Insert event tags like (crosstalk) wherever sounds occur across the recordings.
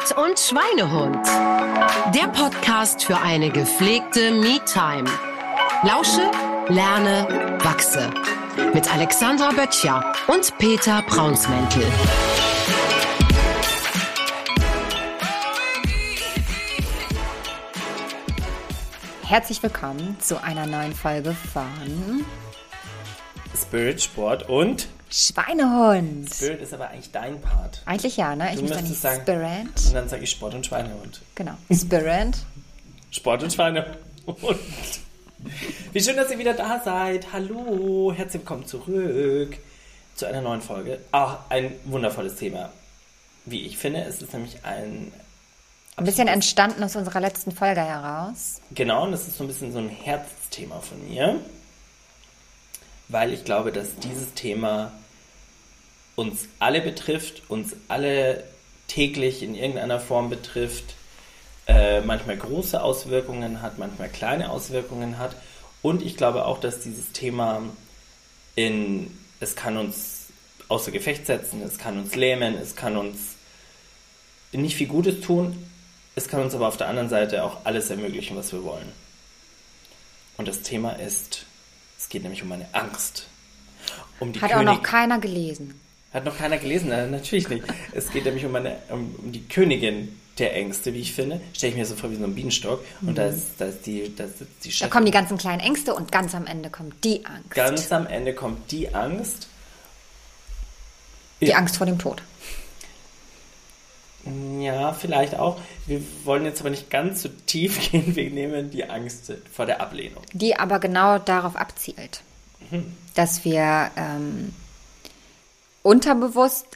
Sport und Schweinehund. Der Podcast für eine gepflegte Me-Time. Lausche, lerne, wachse. Mit Alexandra Böttcher und Peter Braunsmäntel. Herzlich willkommen zu einer neuen Folge von Spirit, Sport und Schweinehund. Spirit ist aber eigentlich dein Part. Eigentlich ja, ne? Ich Du muss dann nicht sagen- Spirit. Und dann sage ich Sport und Schweinehund. Genau. Spirit. (laughs) Sport und Schweinehund. Wie schön, dass ihr wieder da seid. Hallo, herzlich willkommen zurück zu einer neuen Folge. Auch ein wundervolles Thema. Wie ich finde, es ist nämlich ein Ein bisschen entstanden aus unserer letzten Folge heraus. Genau, und das ist so ein bisschen so ein Herzthema von mir, weil ich glaube, dass dieses Thema uns alle betrifft, uns alle täglich in irgendeiner Form betrifft, äh, manchmal große Auswirkungen hat, manchmal kleine Auswirkungen hat. Und ich glaube auch, dass dieses Thema in, es kann uns außer Gefecht setzen, es kann uns lähmen, es kann uns nicht viel Gutes tun, es kann uns aber auf der anderen Seite auch alles ermöglichen, was wir wollen. Und das Thema ist, geht nämlich um eine Angst. Um die Hat auch König- noch keiner gelesen. Hat noch keiner gelesen? Nein, natürlich nicht. Es geht nämlich um, eine, um, um die Königin der Ängste, wie ich finde. Stelle ich mir so vor wie so ein Bienenstock. Und da ist, da ist die, da sitzt die Da kommen die ganzen kleinen Ängste und ganz am Ende kommt die Angst. Ganz am Ende kommt die Angst. die Angst vor dem Tod. Ja, vielleicht auch. Wir wollen jetzt aber nicht ganz so tief (laughs) gehen. Wir nehmen die Angst vor der Ablehnung. Die aber genau darauf abzielt, dass wir ähm, unterbewusst,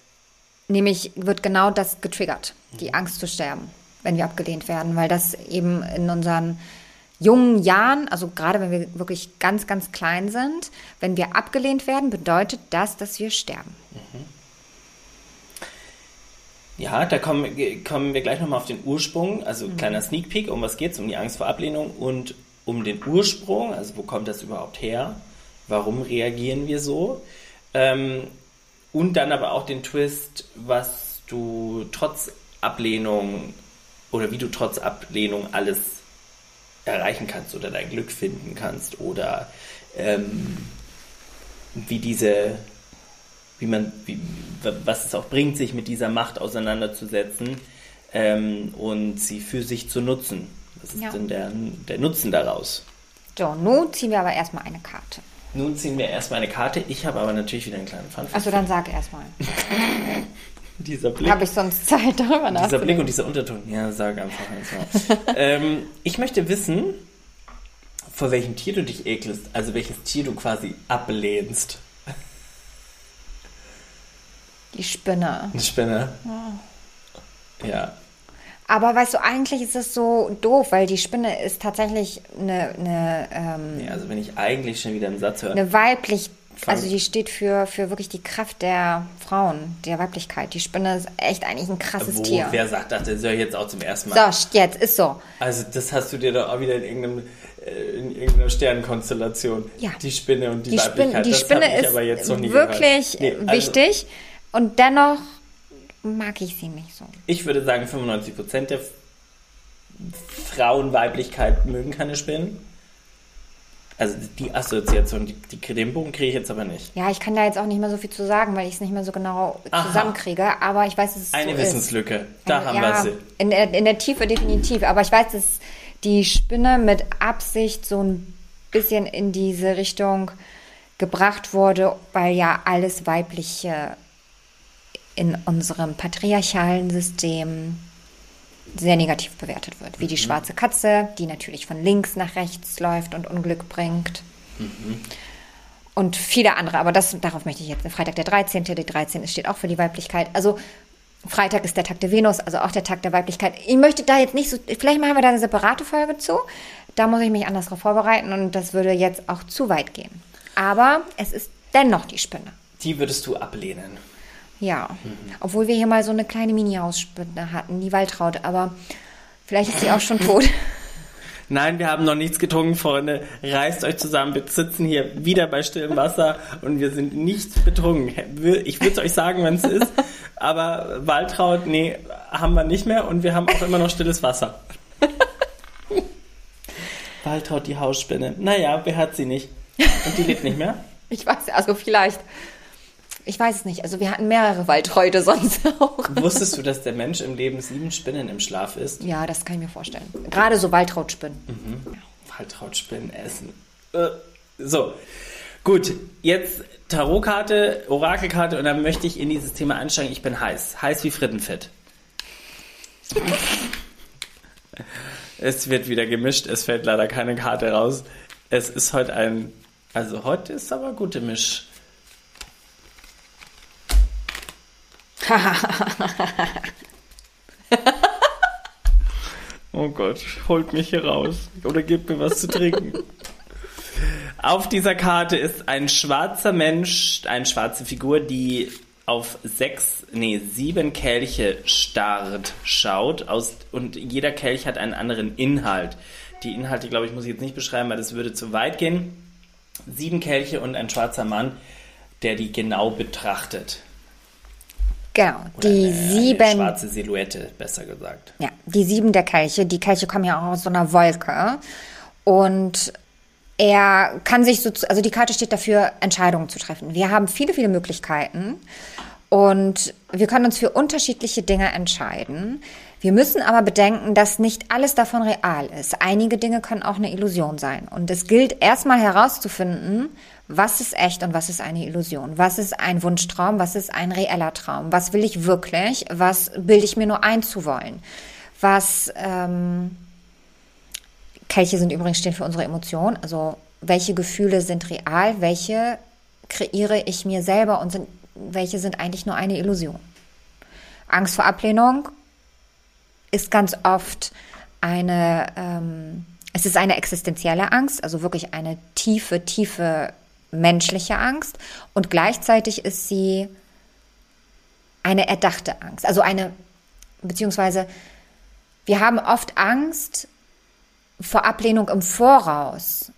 nämlich wird genau das getriggert, die Angst zu sterben, wenn wir abgelehnt werden, weil das eben in unseren jungen Jahren, also gerade wenn wir wirklich ganz, ganz klein sind, wenn wir abgelehnt werden, bedeutet das, dass wir sterben. Ja, da kommen, kommen wir gleich nochmal auf den Ursprung. Also kleiner Sneak Peek, um was geht's? Um die Angst vor Ablehnung und um den Ursprung. Also wo kommt das überhaupt her? Warum reagieren wir so? Ähm, und dann aber auch den Twist, was du trotz Ablehnung oder wie du trotz Ablehnung alles erreichen kannst oder dein Glück finden kannst oder ähm, wie diese wie man, wie, was es auch bringt, sich mit dieser Macht auseinanderzusetzen ähm, und sie für sich zu nutzen. Was ist Ja. denn der, der Nutzen daraus? So, nun ziehen wir aber erstmal eine Karte. Nun ziehen wir erstmal eine Karte. Ich habe aber natürlich wieder einen kleinen Fun. Also dann sag erstmal. (laughs) dieser Blick, Habe ich sonst Zeit darüber dieser Blick nachzudenken? und dieser Unterton. Ja, sag einfach einfach. (laughs) ähm, ich möchte wissen, vor welchem Tier du dich ekelst, also welches Tier du quasi ablehnst. Die Spinne. Eine Spinne. Ja. Aber weißt du, eigentlich ist es so doof, weil die Spinne ist tatsächlich eine, eine, ähm, ja. Also wenn ich eigentlich schon wieder einen Satz höre. eine weiblich, Fang- also die steht für, für wirklich die Kraft der Frauen, der Weiblichkeit. Die Spinne ist echt eigentlich ein krasses Wo, Tier. wer sagt das? Das höre ich jetzt auch zum ersten Mal. So, jetzt ist so. Also das hast du dir doch auch wieder in, irgendeinem, äh, in irgendeiner Sternenkonstellation. Ja. Die Spinne und die, Die, Spin Weiblichkeit. die das Spinne ist aber jetzt noch nie wirklich. Nee, also wichtig und dennoch mag ich sie nicht so. Ich würde sagen, 95% der Frauenweiblichkeit mögen keine Spinnen. Also die Assoziation, die, die, den Bogen kriege ich jetzt aber nicht. Ja, ich kann da jetzt auch nicht mehr so viel zu sagen, weil ich es nicht mehr so genau Aha. zusammenkriege, aber ich weiß, dass es Eine so ist. Wissenslücke. Da haben wir ja, sie. in der, in der Tiefe definitiv. Aber ich weiß, dass die Spinne mit Absicht so ein bisschen in diese Richtung gebracht wurde, weil ja alles Weibliche in unserem patriarchalen System sehr negativ bewertet wird. Wie die schwarze Katze, die natürlich von links nach rechts läuft und Unglück bringt. Und viele andere, aber das, darauf möchte ich jetzt. Freitag der 13. Der 13. steht auch für die Weiblichkeit. Also Freitag ist der Tag der Venus, also auch der Tag der Weiblichkeit. Ich möchte da jetzt nicht so, vielleicht machen wir da eine separate Folge zu. Da muss ich mich anders darauf vorbereiten und das würde jetzt auch zu weit gehen. Aber es ist dennoch die Spinne. Die würdest du ablehnen. Ja. Obwohl wir hier mal so eine kleine Mini-Hausspinne hatten, die Waltraud, aber vielleicht ist sie auch schon tot. (laughs) Nein, wir haben noch nichts getrunken, Freunde. Reißt euch zusammen. Wir sitzen hier wieder bei stillem Wasser und wir sind nicht betrunken. Ich würde es euch sagen, wenn es (laughs) ist. Aber Waltraud, nee, haben wir nicht mehr und wir haben auch immer noch stilles Wasser. (laughs) Waltraud, die Hausspinne. Naja, wer hat sie nicht? Und die lebt nicht mehr? Ich weiß, also vielleicht. Ich weiß es nicht. Also wir hatten mehrere Waldhäute (laughs) sonst auch. Wusstest du, dass der Mensch im Leben sieben Spinnen im Schlaf isst? Ja, das kann ich mir vorstellen. Gerade so Waldrautspinnen. Mhm. Waldrautspinnen essen. Äh, so. Gut, jetzt Tarotkarte, Orakelkarte und dann möchte ich in dieses Thema einsteigen. Ich bin heiß. Heiß wie Frittenfett. (laughs) es wird wieder gemischt. Es fällt leider keine Karte raus. Es ist heute ein. Also heute ist aber gute Misch. (laughs) oh Gott, holt mich hier raus oder gebt mir was zu trinken. Auf dieser Karte ist ein schwarzer Mensch, eine schwarze Figur, die auf sechs, nee, sieben Kelche starrt, schaut aus, und jeder Kelch hat einen anderen Inhalt. Die Inhalte, glaube ich, muss ich jetzt nicht beschreiben, weil das würde zu weit gehen. Sieben Kelche und ein schwarzer Mann, der die genau betrachtet. Genau, Oder die eine, sieben. Eine schwarze Silhouette, besser gesagt. Ja, die sieben der Kelche. Die Kelche kommen ja auch aus so einer Wolke. Und er kann sich so, also die Karte steht dafür, Entscheidungen zu treffen. Wir haben viele, viele Möglichkeiten und wir können uns für unterschiedliche Dinge entscheiden. Wir müssen aber bedenken, dass nicht alles davon real ist. Einige Dinge können auch eine Illusion sein. Und es gilt erstmal herauszufinden, was ist echt und was ist eine Illusion? Was ist ein Wunschtraum? Was ist ein reeller Traum? Was will ich wirklich? Was bilde ich mir nur einzuwollen? Was, ähm, Kelche sind übrigens stehen für unsere Emotionen. Also, welche Gefühle sind real? Welche kreiere ich mir selber und sind, welche sind eigentlich nur eine Illusion? Angst vor Ablehnung ist ganz oft eine, ähm, es ist eine existenzielle Angst, also wirklich eine tiefe, tiefe menschliche Angst und gleichzeitig ist sie eine erdachte Angst. Also eine, beziehungsweise wir haben oft Angst vor Ablehnung im Voraus,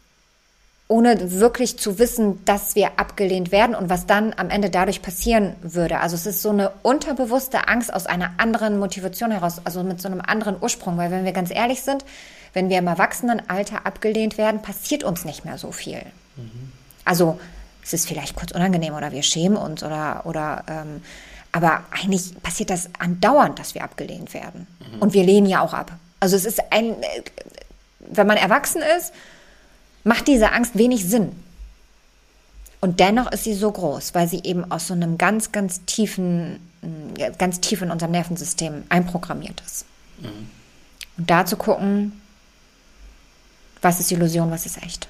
ohne wirklich zu wissen, dass wir abgelehnt werden und was dann am Ende dadurch passieren würde. Also es ist so eine unterbewusste Angst aus einer anderen Motivation heraus, also mit so einem anderen Ursprung, weil wenn wir ganz ehrlich sind, wenn wir im Erwachsenenalter abgelehnt werden, passiert uns nicht mehr so viel. Mhm. Also es ist vielleicht kurz unangenehm oder wir schämen uns oder, oder ähm, aber eigentlich passiert das andauernd, dass wir abgelehnt werden. Mhm. Und wir lehnen ja auch ab. Also es ist ein, wenn man erwachsen ist, macht diese Angst wenig Sinn. Und dennoch ist sie so groß, weil sie eben aus so einem ganz, ganz tiefen, ganz tief in unserem Nervensystem einprogrammiert ist. Mhm. Und da zu gucken, was ist Illusion, was ist echt.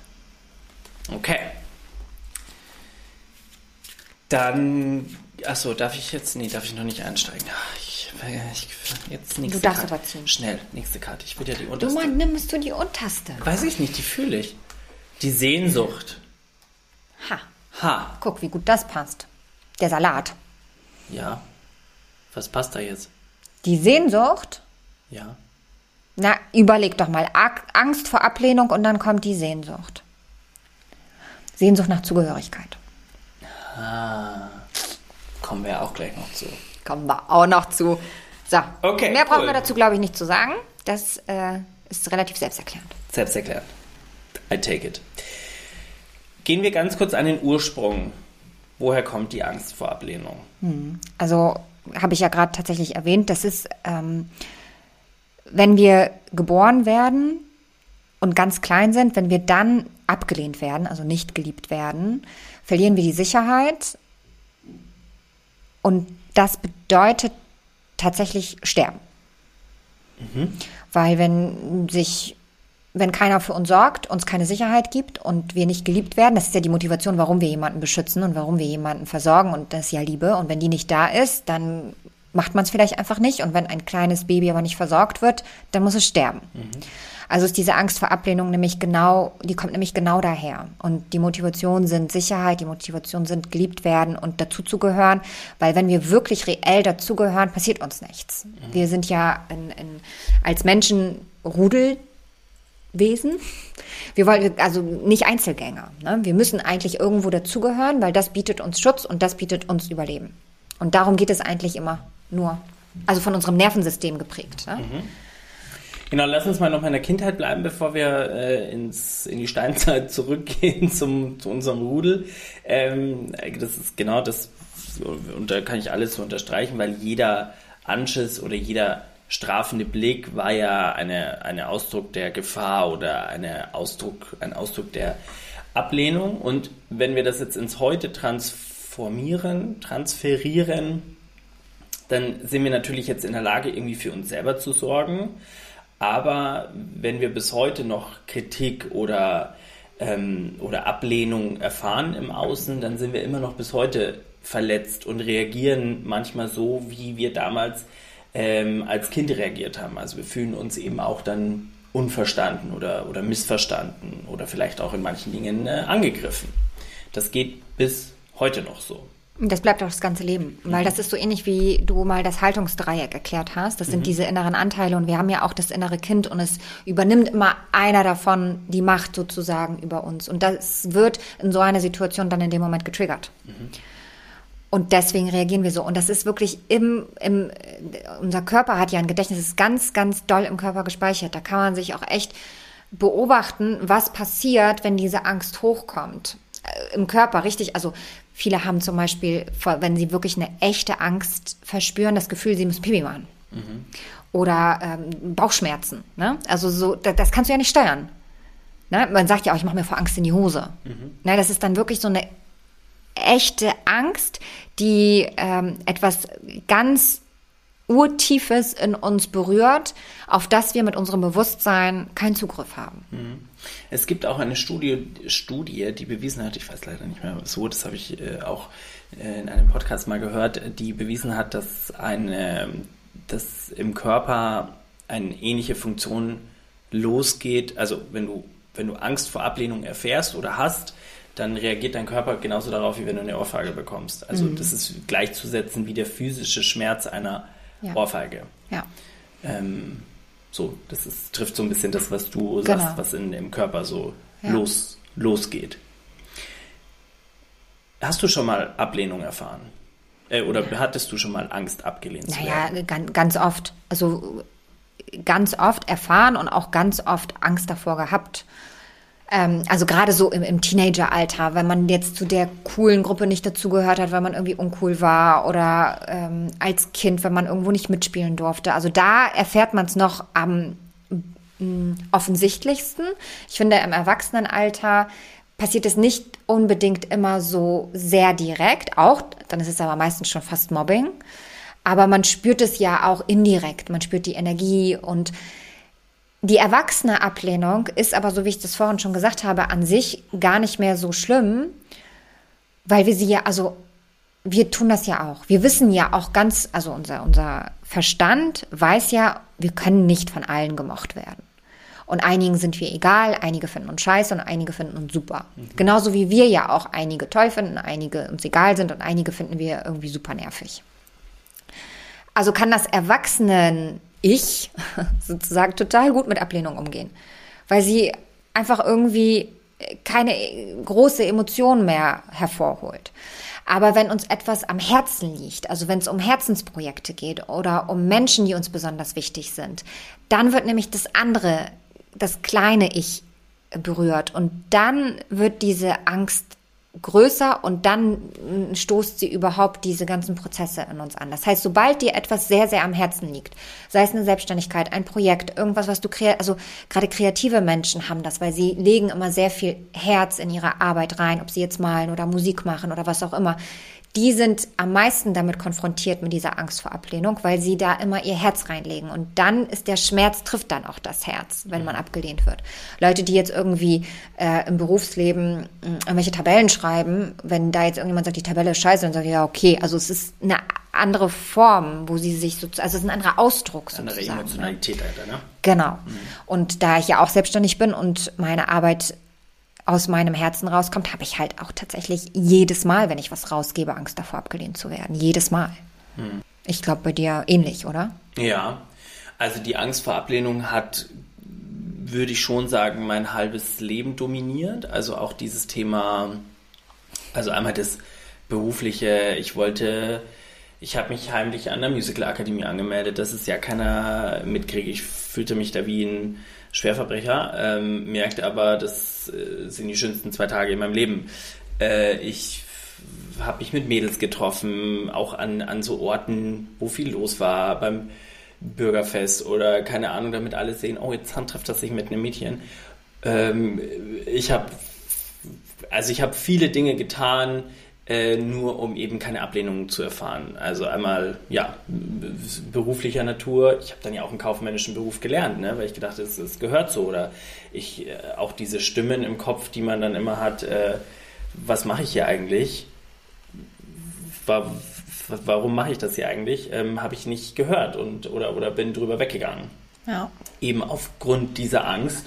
Okay. Dann, achso, darf ich jetzt, nee, darf ich noch nicht einsteigen. Ich, ich, jetzt nächste du darfst Karte. aber ziehen. Schnell, nächste Karte. Ich will ja die Du unterste. Mann, nimmst du die unterste. Weiß ich nicht, die fühle ich. Die Sehnsucht. Ha, Ha, guck, wie gut das passt. Der Salat. ja. Was passt da jetzt? Die Sehnsucht, Ja. na, überleg doch mal. Angst vor Ablehnung und dann kommt die Sehnsucht. Sehnsucht nach Zugehörigkeit. Ah, kommen wir auch gleich noch zu. Kommen wir auch noch zu. So, Okay, mehr brauchen cool. wir dazu, glaube ich, nicht zu sagen. Das äh, ist relativ selbsterklärend. Selbsterklärend. I take it. Gehen wir ganz kurz an den Ursprung. Woher kommt die Angst vor Ablehnung? Also habe ich ja gerade tatsächlich erwähnt, das ist, ähm, wenn wir geboren werden und ganz klein sind, wenn wir dann abgelehnt werden, also nicht geliebt werden, verlieren wir die Sicherheit und das bedeutet tatsächlich sterben. Weil wenn sich, wenn keiner für uns sorgt, uns keine Sicherheit gibt und wir nicht geliebt werden, das ist ja die Motivation, warum wir jemanden beschützen und warum wir jemanden versorgen und das ist ja Liebe. Und wenn die nicht da ist, dann macht man es vielleicht einfach nicht. Und wenn ein kleines Baby aber nicht versorgt wird, dann muss es sterben. Also ist diese Angst vor Ablehnung nämlich genau, die kommt nämlich genau daher. Und die Motivation sind Sicherheit, die Motivation sind geliebt werden und dazuzugehören, weil wenn wir wirklich reell dazugehören, passiert uns nichts. Wir sind ja in, in, als Menschen Rudelwesen Wesen. Wir wollen also nicht Einzelgänger. Ne? Wir müssen eigentlich irgendwo dazugehören, weil das bietet uns Schutz und das bietet uns Überleben. Und darum geht es eigentlich immer nur. Also von unserem Nervensystem geprägt. Ne? Mhm. Genau, lass uns mal noch in der Kindheit bleiben, bevor wir äh, ins, in die Steinzeit (laughs) zurückgehen zum, zu unserem Rudel. Ähm, das ist genau das, und da kann ich alles so unterstreichen, weil jeder Anschiss oder jeder strafende Blick war ja eine, eine Ausdruck der Gefahr oder eine Ausdruck, ein Ausdruck der Ablehnung. Und wenn wir das jetzt ins Heute transformieren, transferieren, dann sind wir natürlich jetzt in der Lage, irgendwie für uns selber zu sorgen. Aber wenn wir bis heute noch Kritik oder, ähm, oder Ablehnung erfahren im Außen, dann sind wir immer noch bis heute verletzt und reagieren manchmal so, wie wir damals ähm, als Kind reagiert haben. Also wir fühlen uns eben auch dann unverstanden oder, oder missverstanden oder vielleicht auch in manchen Dingen äh, angegriffen. Das geht bis heute noch so. Das bleibt auch das ganze Leben, weil das ist so ähnlich wie du mal das Haltungsdreieck erklärt hast. Das sind mhm. diese inneren Anteile und wir haben ja auch das innere Kind und es übernimmt immer einer davon die Macht sozusagen über uns. Und das wird in so einer Situation dann in dem Moment getriggert. Mhm. Und deswegen reagieren wir so. Und das ist wirklich im, im, unser Körper hat ja ein Gedächtnis, ist ganz, ganz doll im Körper gespeichert. Da kann man sich auch echt beobachten, was passiert, wenn diese Angst hochkommt im Körper, richtig. Also Viele haben zum Beispiel, wenn sie wirklich eine echte Angst verspüren, das Gefühl, sie müssen Pipi machen. Mhm. Oder ähm, Bauchschmerzen. Ne? Also so, das, das, kannst du ja nicht steuern. Ne? Man sagt ja auch, ich mache mir vor Angst in die Hose. Mhm. Ne? Das ist dann wirklich so eine echte Angst, die ähm, etwas ganz Urtiefes in uns berührt, auf das wir mit unserem Bewusstsein keinen Zugriff haben. Mhm. Es gibt auch eine Studie, Studie, die bewiesen hat, ich weiß leider nicht mehr so, das habe ich äh, auch äh, in einem Podcast mal gehört, die bewiesen hat, dass eine, dass im Körper eine ähnliche Funktion losgeht. Also wenn du, wenn du Angst vor Ablehnung erfährst oder hast, dann reagiert dein Körper genauso darauf, wie wenn du eine Ohrfeige bekommst. Also mhm. das ist gleichzusetzen wie der physische Schmerz einer ja. Ohrfeige. Ja. Ähm, so, das ist, trifft so ein bisschen das, was du genau. sagst, was in dem Körper so ja. los, losgeht. Hast du schon mal Ablehnung erfahren? Äh, oder hattest du schon mal Angst, abgelehnt naja, zu werden? Naja, ganz, ganz oft. Also ganz oft erfahren und auch ganz oft Angst davor gehabt. Ähm, also gerade so im, im Teenageralter, wenn man jetzt zu der coolen Gruppe nicht dazugehört hat, weil man irgendwie uncool war oder ähm, als Kind, wenn man irgendwo nicht mitspielen durfte. Also da erfährt man es noch am offensichtlichsten. Ich finde, im Erwachsenenalter passiert es nicht unbedingt immer so sehr direkt, auch, dann ist es aber meistens schon fast Mobbing. Aber man spürt es ja auch indirekt. Man spürt die Energie und die erwachsene Ablehnung ist aber, so wie ich das vorhin schon gesagt habe, an sich gar nicht mehr so schlimm, weil wir sie ja, also wir tun das ja auch. Wir wissen ja auch ganz, also unser, unser Verstand weiß ja, wir können nicht von allen gemocht werden. Und einigen sind wir egal, einige finden uns scheiße und einige finden uns super. Mhm. Genauso wie wir ja auch einige toll finden, einige uns egal sind und einige finden wir irgendwie super nervig. Also kann das Erwachsenen ich sozusagen total gut mit Ablehnung umgehen, weil sie einfach irgendwie keine große Emotion mehr hervorholt. Aber wenn uns etwas am Herzen liegt, also wenn es um Herzensprojekte geht oder um Menschen, die uns besonders wichtig sind, dann wird nämlich das andere, das kleine Ich berührt und dann wird diese Angst größer und dann stoßt sie überhaupt diese ganzen Prozesse in uns an. Das heißt, sobald dir etwas sehr, sehr am Herzen liegt, sei es eine Selbstständigkeit, ein Projekt, irgendwas, was du kreierst, also gerade kreative Menschen haben das, weil sie legen immer sehr viel Herz in ihre Arbeit rein, ob sie jetzt malen oder Musik machen oder was auch immer die sind am meisten damit konfrontiert mit dieser Angst vor Ablehnung, weil sie da immer ihr Herz reinlegen. Und dann ist der Schmerz, trifft dann auch das Herz, wenn man abgelehnt wird. Leute, die jetzt irgendwie äh, im Berufsleben äh, irgendwelche Tabellen schreiben, wenn da jetzt irgendjemand sagt, die Tabelle ist scheiße, dann sage ich, ja, okay, also es ist eine andere Form, wo sie sich so, also es ist ein anderer Ausdruck sozusagen. Andere ne? Emotionalität, Alter, ne? Genau. Mhm. Und da ich ja auch selbstständig bin und meine Arbeit aus meinem Herzen rauskommt, habe ich halt auch tatsächlich jedes Mal, wenn ich was rausgebe, Angst davor abgelehnt zu werden. Jedes Mal. Hm. Ich glaube bei dir ähnlich, oder? Ja. Also die Angst vor Ablehnung hat würde ich schon sagen, mein halbes Leben dominiert. Also auch dieses Thema, also einmal das berufliche, ich wollte, ich habe mich heimlich an der Musical-Akademie angemeldet, dass es ja keiner mitkriegt. Ich fühlte mich da wie ein Schwerverbrecher, ähm, merkte aber, das äh, sind die schönsten zwei Tage in meinem Leben. Äh, ich habe mich mit Mädels getroffen, auch an, an so Orten, wo viel los war, beim Bürgerfest oder keine Ahnung, damit alle sehen, oh, jetzt trifft das sich mit einem Mädchen. Ähm, ich habe also ich habe viele Dinge getan, äh, nur um eben keine Ablehnung zu erfahren. Also einmal, ja, beruflicher Natur. Ich habe dann ja auch einen kaufmännischen Beruf gelernt, ne? weil ich gedacht, es, es gehört so. Oder ich, äh, auch diese Stimmen im Kopf, die man dann immer hat, äh, was mache ich hier eigentlich? War, warum mache ich das hier eigentlich? Ähm, habe ich nicht gehört und, oder, oder bin drüber weggegangen. Ja. Eben aufgrund dieser Angst.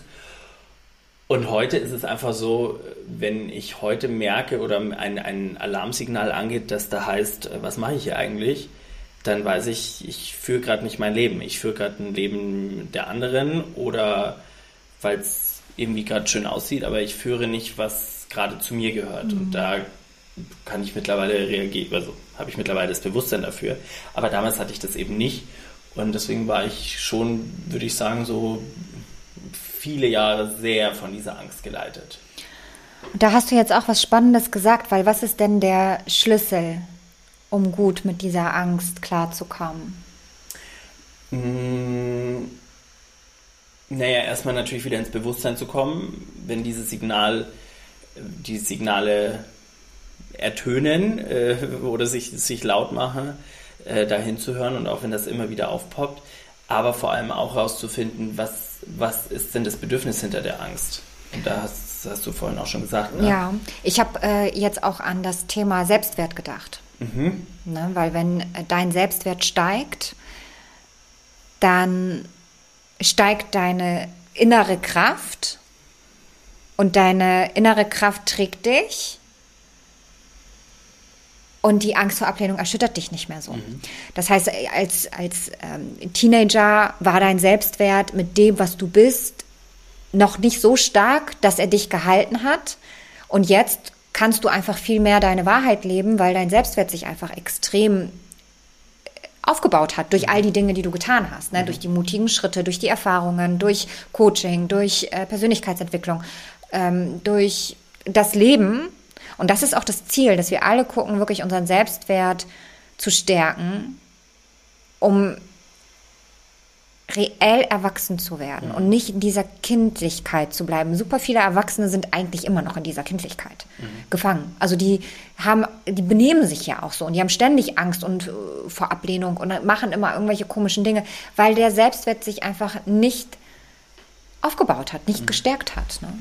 Und heute ist es einfach so, wenn ich heute merke oder ein, ein Alarmsignal angeht, dass da heißt, was mache ich hier eigentlich, dann weiß ich, ich führe gerade nicht mein Leben. Ich führe gerade ein Leben der anderen oder weil es irgendwie gerade schön aussieht, aber ich führe nicht, was gerade zu mir gehört. Mhm. Und da kann ich mittlerweile reagieren, also habe ich mittlerweile das Bewusstsein dafür. Aber damals hatte ich das eben nicht. Und deswegen war ich schon, würde ich sagen, so viele Jahre sehr von dieser Angst geleitet. Da hast du jetzt auch was Spannendes gesagt, weil was ist denn der Schlüssel, um gut mit dieser Angst klarzukommen? Mmh, naja, erstmal natürlich wieder ins Bewusstsein zu kommen, wenn dieses Signal, die Signale ertönen äh, oder sich, sich laut machen, äh, dahin zu hören und auch wenn das immer wieder aufpoppt, aber vor allem auch herauszufinden, was was ist denn das Bedürfnis hinter der Angst? Und da hast, hast du vorhin auch schon gesagt. Ne? Ja, ich habe äh, jetzt auch an das Thema Selbstwert gedacht. Mhm. Ne, weil wenn dein Selbstwert steigt, dann steigt deine innere Kraft und deine innere Kraft trägt dich und die Angst vor Ablehnung erschüttert dich nicht mehr so. Mhm. Das heißt, als, als ähm, Teenager war dein Selbstwert mit dem, was du bist, noch nicht so stark, dass er dich gehalten hat. Und jetzt kannst du einfach viel mehr deine Wahrheit leben, weil dein Selbstwert sich einfach extrem äh, aufgebaut hat durch all die Dinge, die du getan hast, ne? Mhm. durch die mutigen Schritte, durch die Erfahrungen, durch Coaching, durch äh, Persönlichkeitsentwicklung, ähm, durch das Leben und das ist auch das Ziel, dass wir alle gucken, wirklich unseren Selbstwert zu stärken, um reell erwachsen zu werden und nicht in dieser Kindlichkeit zu bleiben. Super viele Erwachsene sind eigentlich immer noch in dieser Kindlichkeit mhm. gefangen. Also die haben, die benehmen sich ja auch so und die haben ständig Angst und uh, vor Ablehnung und machen immer irgendwelche komischen Dinge, weil der Selbstwert sich einfach nicht aufgebaut hat, nicht mhm. gestärkt hat. Ne?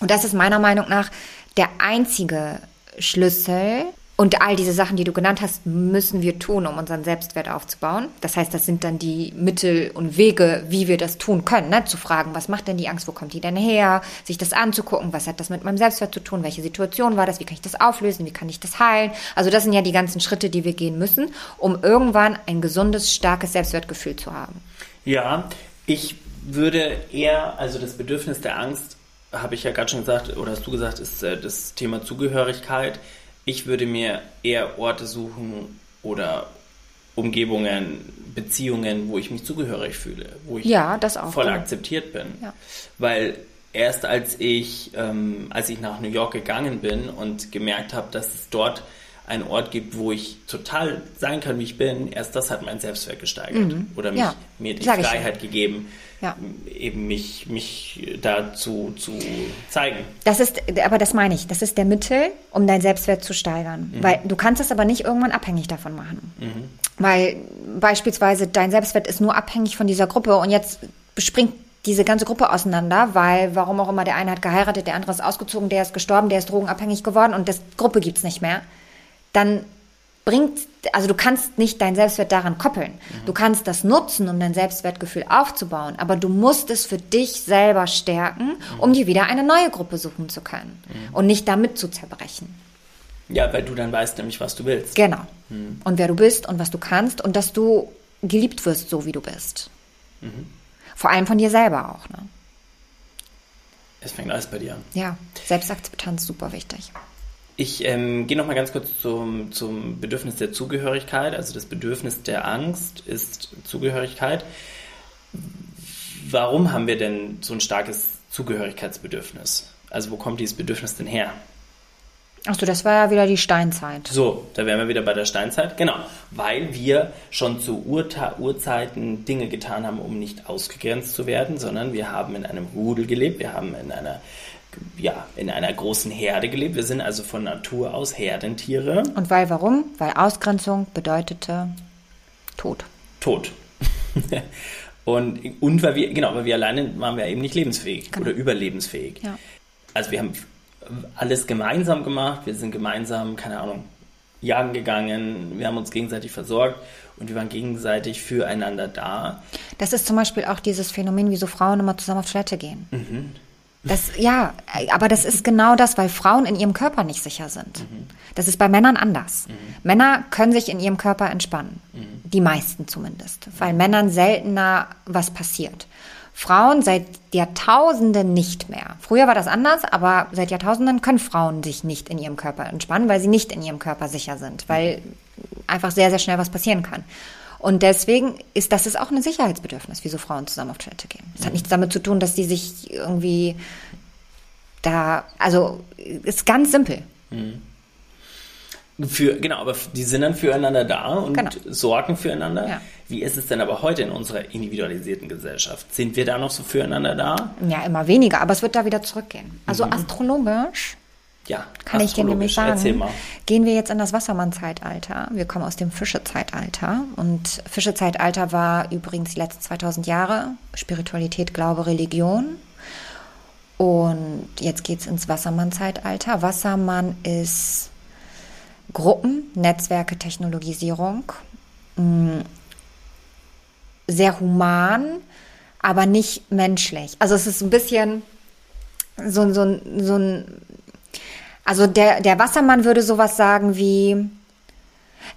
Und das ist meiner Meinung nach der einzige Schlüssel. Und all diese Sachen, die du genannt hast, müssen wir tun, um unseren Selbstwert aufzubauen. Das heißt, das sind dann die Mittel und Wege, wie wir das tun können. Ne? Zu fragen, was macht denn die Angst, wo kommt die denn her? Sich das anzugucken, was hat das mit meinem Selbstwert zu tun? Welche Situation war das? Wie kann ich das auflösen? Wie kann ich das heilen? Also das sind ja die ganzen Schritte, die wir gehen müssen, um irgendwann ein gesundes, starkes Selbstwertgefühl zu haben. Ja, ich würde eher, also das Bedürfnis der Angst habe ich ja gerade schon gesagt, oder hast du gesagt, ist äh, das Thema Zugehörigkeit. Ich würde mir eher Orte suchen oder Umgebungen, Beziehungen, wo ich mich zugehörig fühle, wo ich ja, voll genau. akzeptiert bin. Ja. Weil erst als ich, ähm, als ich nach New York gegangen bin und gemerkt habe, dass es dort einen Ort gibt, wo ich total sein kann, wie ich bin, erst das hat mein Selbstwert gesteigert mhm. oder mich, ja, mir die Freiheit gegeben, ja. eben mich, mich dazu zu zeigen. Das ist, aber das meine ich, das ist der Mittel, um deinen Selbstwert zu steigern. Mhm. Weil du kannst es aber nicht irgendwann abhängig davon machen. Mhm. Weil beispielsweise dein Selbstwert ist nur abhängig von dieser Gruppe und jetzt springt diese ganze Gruppe auseinander, weil warum auch immer der eine hat geheiratet, der andere ist ausgezogen, der ist gestorben, der ist drogenabhängig geworden und das Gruppe gibt es nicht mehr. Dann bringt, also du kannst nicht dein Selbstwert daran koppeln. Mhm. Du kannst das nutzen, um dein Selbstwertgefühl aufzubauen, aber du musst es für dich selber stärken, mhm. um dir wieder eine neue Gruppe suchen zu können mhm. und nicht damit zu zerbrechen. Ja, weil du dann weißt nämlich, was du willst. Genau. Mhm. Und wer du bist und was du kannst und dass du geliebt wirst, so wie du bist. Mhm. Vor allem von dir selber auch. Ne? Es fängt alles bei dir an. Ja, Selbstakzeptanz super wichtig. Ich ähm, gehe noch mal ganz kurz zum, zum Bedürfnis der Zugehörigkeit. Also das Bedürfnis der Angst ist Zugehörigkeit. Warum haben wir denn so ein starkes Zugehörigkeitsbedürfnis? Also wo kommt dieses Bedürfnis denn her? Achso, das war ja wieder die Steinzeit. So, da wären wir wieder bei der Steinzeit. Genau, weil wir schon zu Urta Urzeiten Dinge getan haben, um nicht ausgegrenzt zu werden, sondern wir haben in einem Rudel gelebt, wir haben in einer ja, in einer großen Herde gelebt. Wir sind also von Natur aus Herdentiere. Und weil warum? Weil Ausgrenzung bedeutete Tod. Tod. (laughs) und, und weil wir, genau, weil wir alleine waren wir eben nicht lebensfähig Genau. oder überlebensfähig. Ja. Also wir haben alles gemeinsam gemacht, wir sind gemeinsam, keine Ahnung, jagen gegangen, wir haben uns gegenseitig versorgt und wir waren gegenseitig füreinander da. Das ist zum Beispiel auch dieses Phänomen, wieso Frauen immer zusammen auf Toilette gehen. Das, ja, aber das ist genau das, weil Frauen in ihrem Körper nicht sicher sind. Das ist bei Männern anders. Männer können sich in ihrem Körper entspannen. Die meisten zumindest. Weil Männern seltener was passiert. Frauen seit Jahrtausenden nicht mehr. Früher war das anders, aber seit Jahrtausenden können Frauen sich nicht in ihrem Körper entspannen, weil sie nicht in ihrem Körper sicher sind, weil einfach sehr, sehr schnell was passieren kann. Und deswegen ist das ist auch ein Sicherheitsbedürfnis, wieso Frauen zusammen auf Toilette gehen. Es hat nichts damit zu tun, dass die sich irgendwie da, also ist ganz simpel. Für, genau, aber die sind dann füreinander da und Genau. sorgen füreinander. Ja. Wie ist es denn aber heute in unserer individualisierten Gesellschaft? Sind wir da noch so füreinander da? Ja, immer weniger, aber es wird da wieder zurückgehen. Also astrologisch Ja, kann ich dir nämlich sagen, gehen wir jetzt in das Wassermann-Zeitalter. Wir kommen aus dem Fischezeitalter. Und Fischezeitalter war übrigens die letzten 2000 Jahre. Spiritualität, Glaube, Religion. Und jetzt geht's ins Wassermann-Zeitalter. Wassermann ist Gruppen, Netzwerke, Technologisierung. Mm, Sehr human, aber nicht menschlich. Also es ist ein bisschen so, so, so ein also der, der Wassermann würde sowas sagen wie,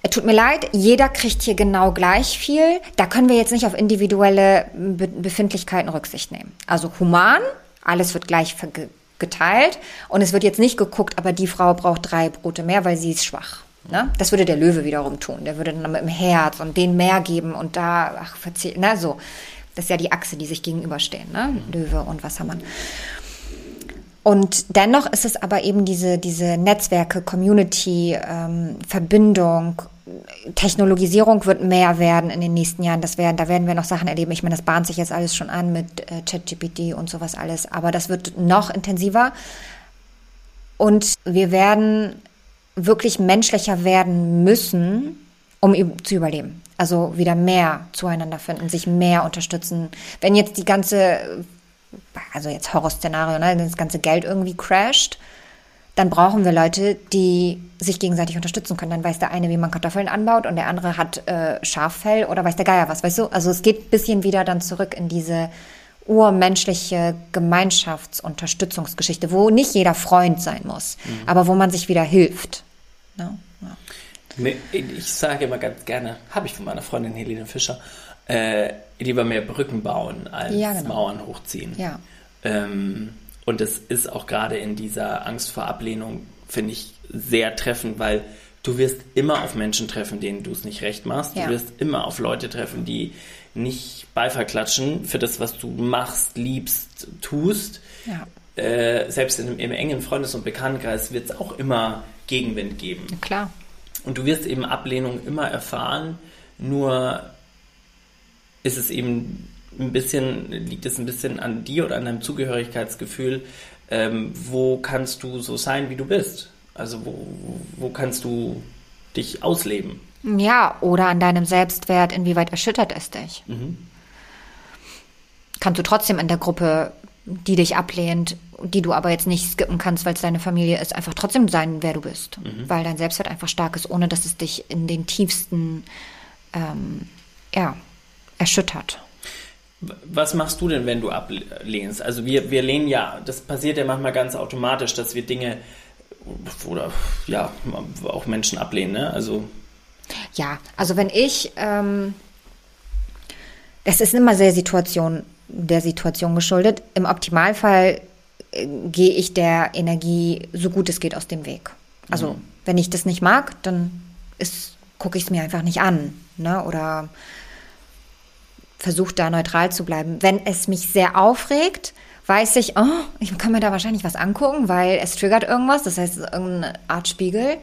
"Es tut mir leid, jeder kriegt hier genau gleich viel. Da können wir jetzt nicht auf individuelle Be Befindlichkeiten Rücksicht nehmen. Also human, alles wird gleich geteilt und es wird jetzt nicht geguckt, aber die Frau braucht drei Brote mehr, weil sie ist schwach. Ne? Das würde der Löwe wiederum tun. Der würde dann mit dem Herz und den mehr geben und da, ach, verzieh, na so. Das ist ja die Achse, die sich gegenüberstehen, ne? Löwe und Wassermann. Und dennoch ist es aber eben diese, diese Netzwerke, Community, ähm, Verbindung, Technologisierung wird mehr werden in den nächsten Jahren. Das werden, da werden wir noch Sachen erleben. Ich meine, das bahnt sich jetzt alles schon an mit äh, ChatGPT und sowas alles. Aber das wird noch intensiver. Und wir werden wirklich menschlicher werden müssen, um zu überleben. Also wieder mehr zueinander finden, sich mehr unterstützen. Wenn jetzt die ganze, also jetzt Horrorszenario, ne, das ganze Geld irgendwie crasht, dann brauchen wir Leute, die sich gegenseitig unterstützen können. Dann weiß der eine, wie man Kartoffeln anbaut und der andere hat äh, Schaffell oder weiß der Geier was, weißt du? Also es geht ein bisschen wieder dann zurück in diese urmenschliche Gemeinschaftsunterstützungsgeschichte, wo nicht jeder Freund sein muss, aber wo man sich wieder hilft. Ne? Ja. Nee, Ich sage immer ganz gerne, habe ich von meiner Freundin Helene Fischer, äh, lieber mehr Brücken bauen als Ja, genau. Mauern hochziehen. Ja. Ähm, und das ist auch gerade in dieser Angst vor Ablehnung, finde ich, sehr treffend, weil du wirst immer auf Menschen treffen, denen du es nicht recht machst. Ja. Du wirst immer auf Leute treffen, die nicht Beifall klatschen für das, was du machst, liebst, tust. Ja. Äh, selbst in, im engen Freundes- und Bekanntenkreis wird es auch immer Gegenwind geben. Klar. Und du wirst eben Ablehnung immer erfahren, nur ist es eben ein bisschen, liegt es ein bisschen an dir oder an deinem Zugehörigkeitsgefühl, ähm, wo kannst du so sein, wie du bist? Also wo, wo kannst du dich ausleben? Ja, oder an deinem Selbstwert, inwieweit erschüttert es dich? Kannst du trotzdem in der Gruppe, die dich ablehnt, die du aber jetzt nicht skippen kannst, weil es deine Familie ist, einfach trotzdem sein, wer du bist. Weil dein Selbstwert einfach stark ist, ohne dass es dich in den tiefsten, ähm, ja, erschüttert. Was machst du denn, wenn du ablehnst? Also wir, wir lehnen ja, das passiert ja manchmal ganz automatisch, dass wir Dinge oder ja, auch Menschen ablehnen, ne? Also Ja, also wenn ich, ähm, das ist immer sehr Situation, der Situation geschuldet. Im Optimalfall äh, gehe ich der Energie so gut es geht aus dem Weg. Also Mhm. wenn ich das nicht mag, dann gucke ich es mir einfach nicht an. Ne? Oder versuche da neutral zu bleiben. Wenn es mich sehr aufregt, weiß ich, oh, ich kann mir da wahrscheinlich was angucken, weil es triggert irgendwas, das heißt, es ist irgendeine Art Spiegel.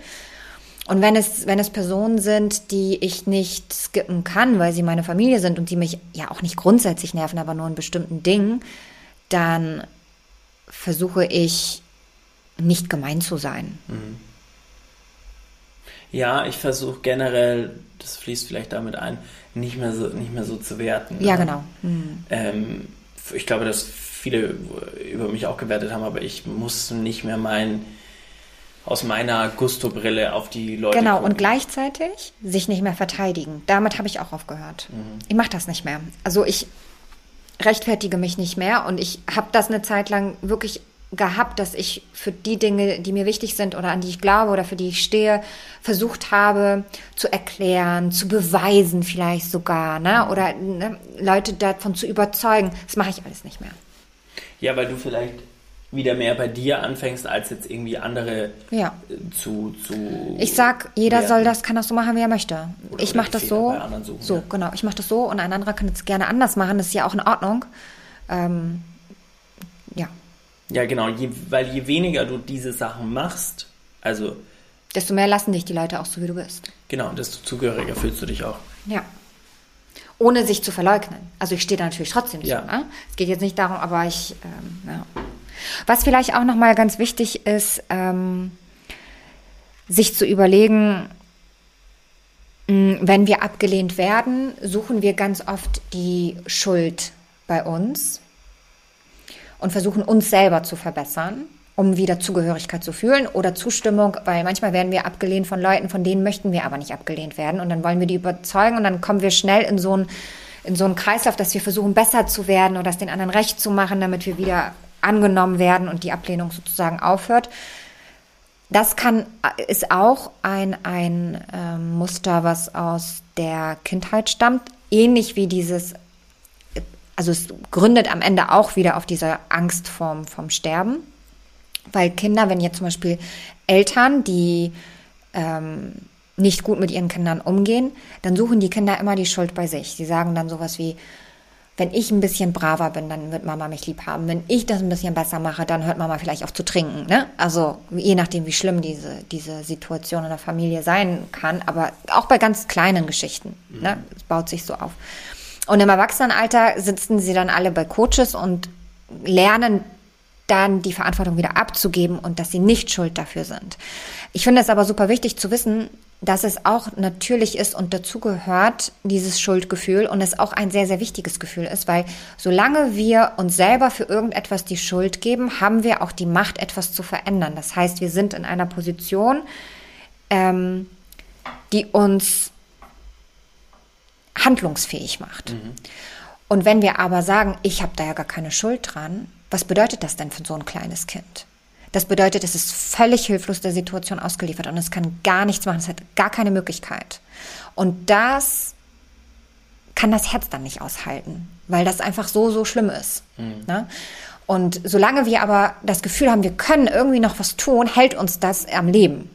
Und wenn es, wenn es Personen sind, die ich nicht skippen kann, weil sie meine Familie sind und die mich ja auch nicht grundsätzlich nerven, aber nur in bestimmten Dingen, dann versuche ich nicht gemein zu sein. Ja, ich versuche generell, das fließt vielleicht damit ein, nicht mehr so, nicht mehr so zu werten. Ja, ne? genau. Ähm, ich glaube, dass viele über mich auch gewertet haben, aber ich muss nicht mehr mein, aus meiner Gusto-Brille auf die Leute Genau, gucken. und gleichzeitig sich nicht mehr verteidigen. Damit habe ich auch aufgehört. Mhm. Ich mache das nicht mehr. Also ich rechtfertige mich nicht mehr und ich habe das eine Zeit lang wirklich gehabt, dass ich für die Dinge, die mir wichtig sind oder an die ich glaube oder für die ich stehe, versucht habe zu erklären, zu beweisen vielleicht sogar, ne? Mhm. oder ne, Leute davon zu überzeugen. Das mache ich alles nicht mehr. Ja, weil du vielleicht wieder mehr bei dir anfängst, als jetzt irgendwie andere Ja. äh, zu, zu. Ich sag, jeder werten. soll das, kann das so machen, wie er möchte. Oder- ich mache das so. suchen, so, ja. genau. Ich mache das so und ein anderer kann es gerne anders machen. Das ist ja auch in Ordnung. Ähm. Ja, genau, je, weil je weniger du diese Sachen machst, also Desto mehr lassen dich die Leute auch so, wie du bist. genau, desto zugehöriger fühlst du dich auch. Ja. Ohne sich zu verleugnen. Also ich stehe da natürlich trotzdem Ja. zu. Ne? Es geht jetzt nicht darum, aber ich, ähm, ja. Was vielleicht auch nochmal ganz wichtig ist, ähm, sich zu überlegen, mh, wenn wir abgelehnt werden, suchen wir ganz oft die Schuld bei uns und versuchen uns selber zu verbessern, um wieder Zugehörigkeit zu fühlen oder Zustimmung, weil manchmal werden wir abgelehnt von Leuten, von denen möchten wir aber nicht abgelehnt werden und dann wollen wir die überzeugen und dann kommen wir schnell in so einen in so einen Kreislauf, dass wir versuchen besser zu werden oder es den anderen recht zu machen, damit wir wieder angenommen werden und die Ablehnung sozusagen aufhört. Das kann, ist auch ein, ein ähm, Muster, was aus der Kindheit stammt, ähnlich wie dieses also es gründet am Ende auch wieder auf dieser Angst vom, vom Sterben. Weil Kinder, wenn jetzt zum Beispiel Eltern, die ähm, nicht gut mit ihren Kindern umgehen, dann suchen die Kinder immer die Schuld bei sich. Sie sagen dann sowas wie, wenn ich ein bisschen braver bin, dann wird Mama mich lieb haben. Wenn ich das ein bisschen besser mache, dann hört Mama vielleicht auf zu trinken. Ne? Also je nachdem, wie schlimm diese, diese Situation in der Familie sein kann, aber auch bei ganz kleinen Geschichten. Ne? Es baut sich so auf. Und im Erwachsenenalter sitzen sie dann alle bei Coaches und lernen dann die Verantwortung wieder abzugeben und dass sie nicht schuld dafür sind. Ich finde es aber super wichtig zu wissen, dass es auch natürlich ist und dazugehört, dieses Schuldgefühl und es auch ein sehr, sehr wichtiges Gefühl ist, weil solange wir uns selber für irgendetwas die Schuld geben, haben wir auch die Macht, etwas zu verändern. Das heißt, wir sind in einer Position, ähm, die uns handlungsfähig macht. Und wenn wir aber sagen, ich habe da ja gar keine Schuld dran, was bedeutet das denn für so ein kleines Kind? Das bedeutet, es ist völlig hilflos der Situation ausgeliefert und es kann gar nichts machen, es hat gar keine Möglichkeit. Und das kann das Herz dann nicht aushalten, weil das einfach so, so schlimm ist. Ne? Und solange wir aber das Gefühl haben, wir können irgendwie noch was tun, hält uns das am Leben.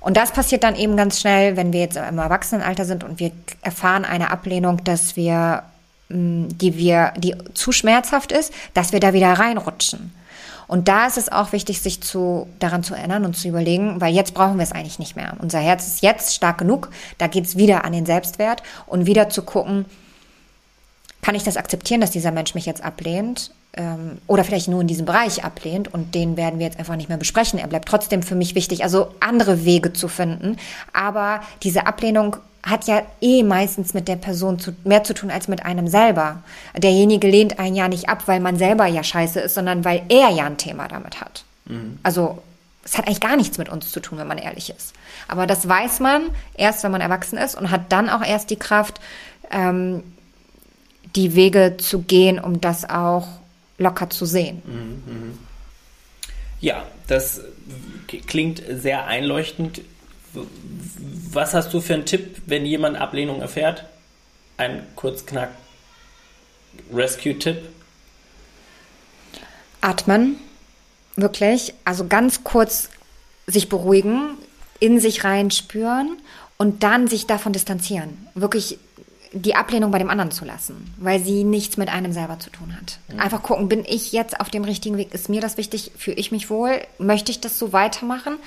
Und das passiert dann eben ganz schnell, wenn wir jetzt im Erwachsenenalter sind und wir erfahren eine Ablehnung, dass wir, mh, die wir, die zu schmerzhaft ist, dass wir da wieder reinrutschen. Und da ist es auch wichtig, sich zu, daran zu erinnern und zu überlegen, weil jetzt brauchen wir es eigentlich nicht mehr. Unser Herz ist jetzt stark genug, da geht es wieder an den Selbstwert und wieder zu gucken, kann ich das akzeptieren, dass dieser Mensch mich jetzt ablehnt ähm, oder vielleicht nur in diesem Bereich ablehnt und den werden wir jetzt einfach nicht mehr besprechen. Er bleibt trotzdem für mich wichtig, also andere Wege zu finden. Aber diese Ablehnung hat ja eh meistens mit der Person zu, mehr zu tun als mit einem selber. Derjenige lehnt einen ja nicht ab, weil man selber ja scheiße ist, sondern weil er ja ein Thema damit hat. Also es hat eigentlich gar nichts mit uns zu tun, wenn man ehrlich ist. Aber das weiß man erst, wenn man erwachsen ist und hat dann auch erst die Kraft, ähm, die Wege zu gehen, um das auch locker zu sehen. Ja, das klingt sehr einleuchtend. Was hast du für einen Tipp, wenn jemand Ablehnung erfährt? Ein Kurzknack Rescue-Tipp? Atmen, Wirklich. Also ganz kurz sich beruhigen, in sich rein spüren und dann sich davon distanzieren. Wirklich die Ablehnung bei dem anderen zu lassen, weil sie nichts mit einem selber zu tun hat. Einfach gucken, bin ich jetzt auf dem richtigen Weg? Ist mir das wichtig? Fühle ich mich wohl? Möchte ich das so weitermachen?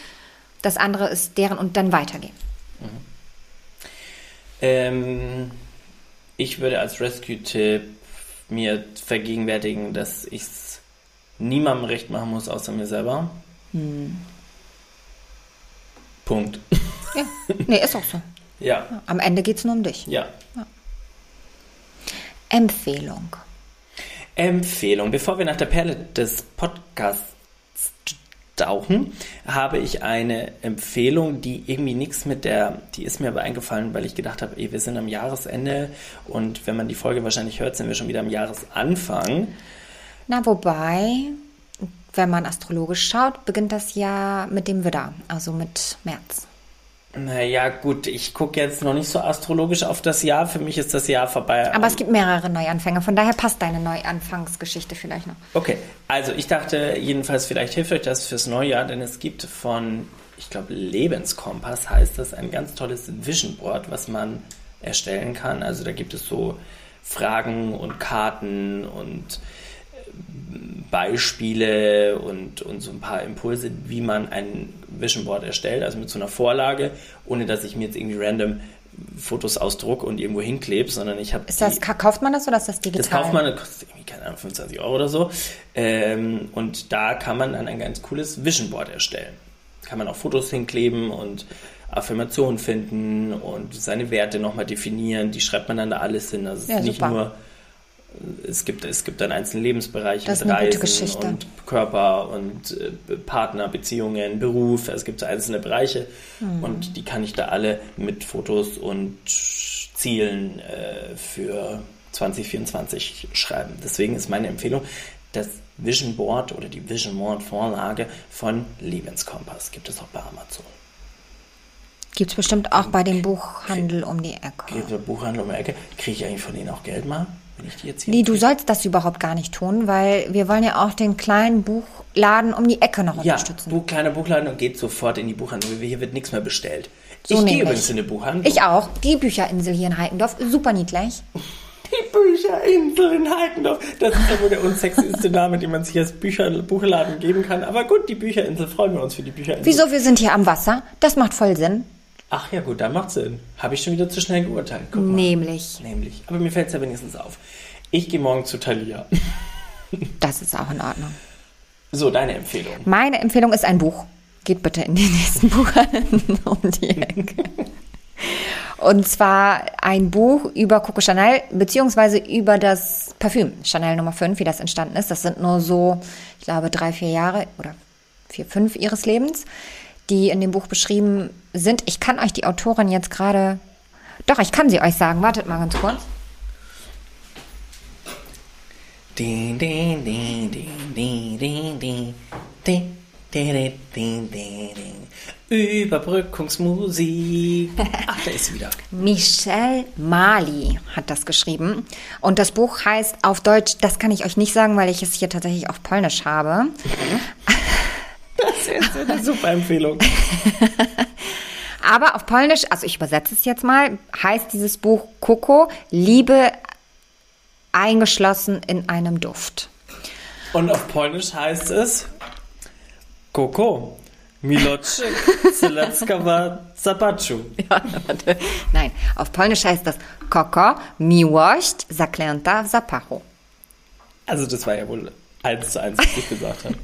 Das andere ist deren und dann weitergehen. Ähm, ich würde als Rescue-Tipp mir vergegenwärtigen, dass ich es niemandem recht machen muss, außer mir selber. Punkt. Ja, (laughs) nee, ist auch so. Ja, Am Ende geht es nur um dich. ja. Empfehlung. Empfehlung. Bevor wir nach der Perle des Podcasts tauchen, habe ich eine Empfehlung, die irgendwie nichts mit der, die ist mir aber eingefallen, weil ich gedacht habe, ey, wir sind am Jahresende und wenn man die Folge wahrscheinlich hört, sind wir schon wieder am Jahresanfang. Na, wobei, wenn man astrologisch schaut, beginnt das Jahr mit dem Widder, also mit März. Naja, gut, ich gucke jetzt noch nicht so astrologisch auf das Jahr. Für mich ist das Jahr vorbei. Aber es gibt mehrere Neuanfänge, von daher passt deine Neuanfangsgeschichte vielleicht noch. Okay, also ich dachte jedenfalls, vielleicht hilft euch das fürs Neujahr, denn es gibt von, ich glaube, Lebenskompass heißt das, ein ganz tolles Vision Board, was man erstellen kann. Also da gibt es so Fragen und Karten und Beispiele und, und so ein paar Impulse, wie man ein Vision Board erstellt, also mit so einer Vorlage, ohne dass ich mir jetzt irgendwie random Fotos ausdruck und irgendwo hinklebe, sondern ich habe Ist das, kauft man das oder ist das digital? das kauft man, das kostet irgendwie, keine Ahnung, 25 Euro oder so. Ähm, und da kann man dann ein ganz cooles Vision Board erstellen. Kann man auch Fotos hinkleben und Affirmationen finden und seine Werte nochmal definieren. Die schreibt man dann da alles hin. Also es Ja, ist nicht nur, es gibt, es gibt dann einzelne Lebensbereiche Das mit Reisen und Körper und äh, Partner, Beziehungen, Beruf. Es gibt einzelne Bereiche Mhm. und die kann ich da alle mit Fotos und Zielen äh, für 2024 schreiben. Deswegen ist meine Empfehlung das Vision Board oder die Vision Board Vorlage von Lebenskompass. Gibt es auch bei Amazon. Gibt es bestimmt auch bei dem Buchhandel um die Ecke. Geht der Buchhandel um die Ecke. Kriege ich eigentlich von denen auch Geld mal, wenn ich die jetzt hier Nee, du sollst das überhaupt gar nicht tun, weil wir wollen ja auch den kleinen Buchladen um die Ecke noch Ja, unterstützen. Buch, kleiner Buchladen und geht sofort in die Buchhandlung. Hier wird nichts mehr bestellt. So ich gehe übrigens in eine Buchhandlung. Ich auch. Die Bücherinsel hier in Heikendorf, super niedlich. (laughs) Die Bücherinsel in Heikendorf. Das ist ja wohl der unsexyste Name, den man sich als Bücher, Buchladen geben kann. Aber gut, die Bücherinsel, freuen wir uns für die Bücherinsel. Wieso? Wir sind hier am Wasser. Das macht voll Sinn. Ach ja, gut, da macht Sinn. Habe ich schon wieder zu schnell geurteilt. Guck mal. Nämlich. Nämlich. Aber mir fällt es ja wenigstens auf. Ich gehe morgen zu Thalia. (laughs) Das ist auch in Ordnung. So, deine Empfehlung. Meine Empfehlung ist ein Buch. Geht bitte in den (laughs) nächsten Buchhandel um die (laughs) Ecke. Und zwar ein Buch über Coco Chanel, beziehungsweise über das Parfüm Chanel Nummer 5, wie das entstanden ist. Das sind nur so, ich glaube, drei, vier Jahre oder vier, fünf ihres Lebens, die in dem Buch beschrieben sind. Ich kann euch die Autorin jetzt gerade. Doch, ich kann sie euch sagen. Wartet mal ganz kurz. Überbrückungsmusik. Ach, da ist sie wieder. Michelle Mali hat das geschrieben. Und das Buch heißt auf Deutsch, das kann ich euch nicht sagen, weil ich es hier tatsächlich auf Polnisch habe. (laughs) Ist (laughs) eine super Empfehlung. (laughs) Aber auf Polnisch, also ich übersetze es jetzt mal, heißt dieses Buch Coco, Liebe eingeschlossen in einem Duft. Und auf Polnisch heißt es Koko. Milocze Zeleckawa Zapaczu. (laughs) Ja, warte. Nein, auf Polnisch heißt das Koko, Miłość zaklęta w zapachu. Also das war ja wohl eins zu eins, was ich gesagt habe.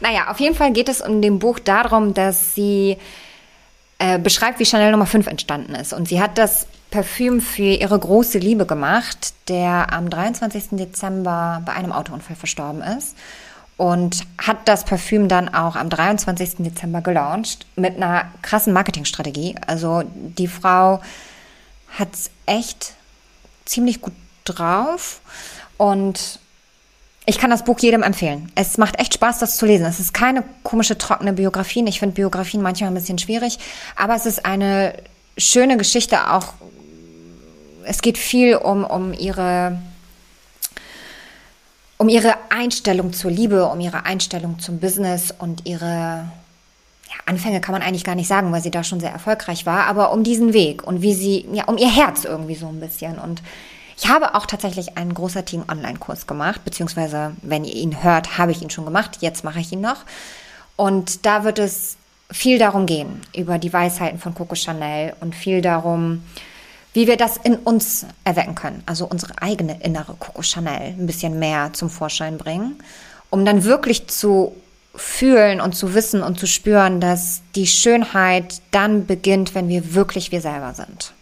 Naja, auf jeden Fall geht es in dem Buch darum, dass sie äh, beschreibt, wie Chanel Nummer 5 entstanden ist. Und sie hat das Parfüm für ihre große Liebe gemacht, der am 23. Dezember bei einem Autounfall verstorben ist. Und hat das Parfüm dann auch am 23. Dezember gelauncht mit einer krassen Marketingstrategie. Also die Frau hat es echt ziemlich gut drauf. Und ich kann das Buch jedem empfehlen. Es macht echt Spaß, das zu lesen. Es ist keine komische, trockene Biografie. Ich finde Biografien manchmal ein bisschen schwierig, aber es ist eine schöne Geschichte auch. Es geht viel um, um ihre um ihre Einstellung zur Liebe, um ihre Einstellung zum Business und ihre ja, Anfänge kann man eigentlich gar nicht sagen, weil sie da schon sehr erfolgreich war, aber um diesen Weg und wie sie, ja, um ihr Herz irgendwie so ein bisschen. Und ich habe auch tatsächlich einen großartigen Online-Kurs gemacht, beziehungsweise, wenn ihr ihn hört, habe ich ihn schon gemacht, jetzt mache ich ihn noch. Und da wird es viel darum gehen, über die Weisheiten von Coco Chanel und viel darum, wie wir das in uns erwecken können, also unsere eigene innere Coco Chanel ein bisschen mehr zum Vorschein bringen, um dann wirklich zu fühlen und zu wissen und zu spüren, dass die Schönheit dann beginnt, wenn wir wirklich wir selber sind.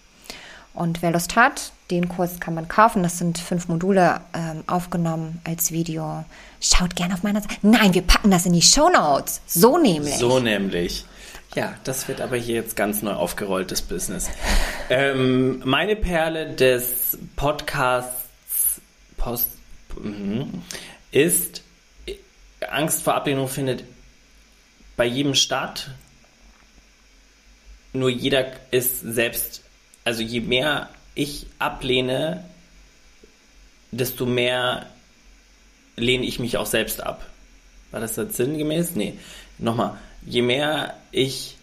Und wer Lust hat, den Kurs kann man kaufen. Das sind fünf Module ähm, aufgenommen als Video. Schaut gerne auf meiner Seite. Nein, wir packen das in die Show Notes. So nämlich. So nämlich. Ja, das wird aber hier jetzt ganz neu aufgerolltes Business. (laughs) ähm, meine Perle des Podcasts Post, mhm, ist, Angst vor Ablehnung findet bei jedem statt. Nur jeder ist selbst, also je mehr ich ablehne, desto mehr lehne ich mich auch selbst ab. War das jetzt sinngemäß? Nee. Nochmal je mehr ich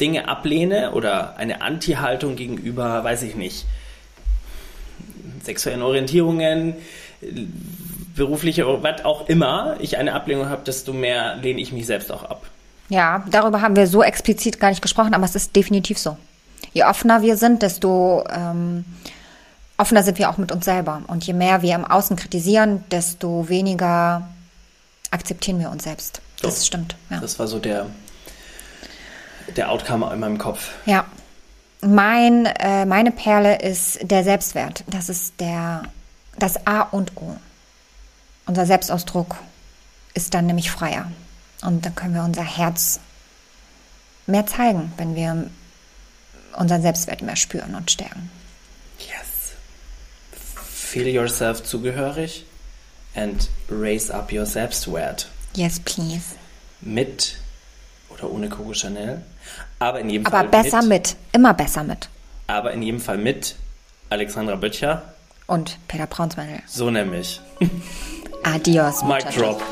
Dinge ablehne oder eine Anti-Haltung gegenüber, weiß ich nicht, sexuellen Orientierungen, berufliche, was auch immer, ich eine Ablehnung habe, desto mehr lehne ich mich selbst auch ab. Ja, darüber haben wir so explizit gar nicht gesprochen, aber es ist definitiv so. Je offener wir sind, desto ähm, offener sind wir auch mit uns selber. Und je mehr wir im Außen kritisieren, desto weniger akzeptieren wir uns selbst. Das so, stimmt. Ja. Das war so der, der Outcome in meinem Kopf. Ja. Mein, äh, meine Perle ist der Selbstwert. Das ist der, das A und O. Unser Selbstausdruck ist dann nämlich freier. Und dann können wir unser Herz mehr zeigen, wenn wir unseren Selbstwert mehr spüren und stärken. Yes. Feel yourself zugehörig and raise up your Selbstwert. Yes, please. Mit oder ohne Coco Chanel. Aber in jedem Aber Fall. Aber besser mit. mit. Immer besser mit. Aber in jedem Fall mit Alexandra Böttcher. Und Peter Braunsmannel. So nämlich. (laughs) Adios. Mic drop.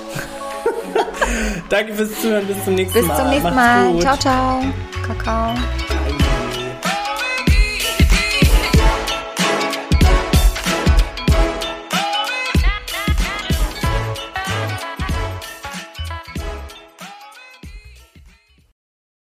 (laughs) Danke fürs Zuhören. Bis zum nächsten Mal. Bis zum nächsten Mal. Ciao, ciao. Kakao.